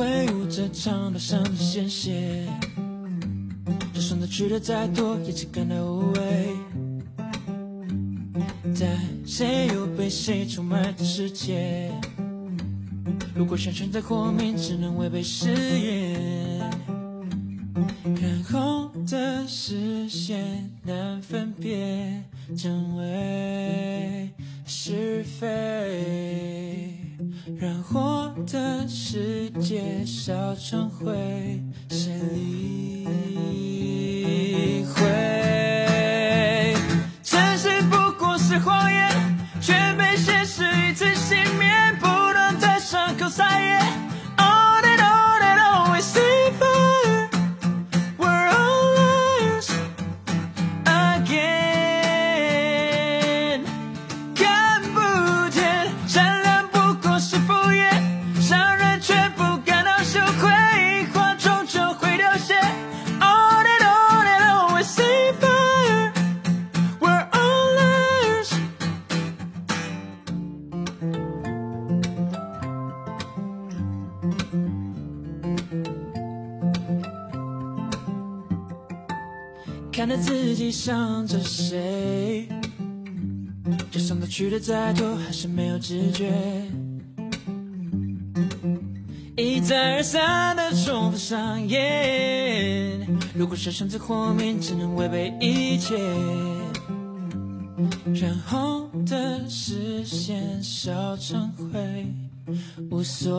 挥舞着长刀上的鲜血，就算他去的再多，也只感到无味。在谁又被谁出卖的世界，如果生存在火面，只能违背誓言。看红的视线难分辨真伪是非，让我的世界烧成灰，谁理看着自己想着谁，就算他去的再多，还是没有知觉。一再而三的重复上演，如果生在火面，只能违背一切。染红的视线烧成灰，无所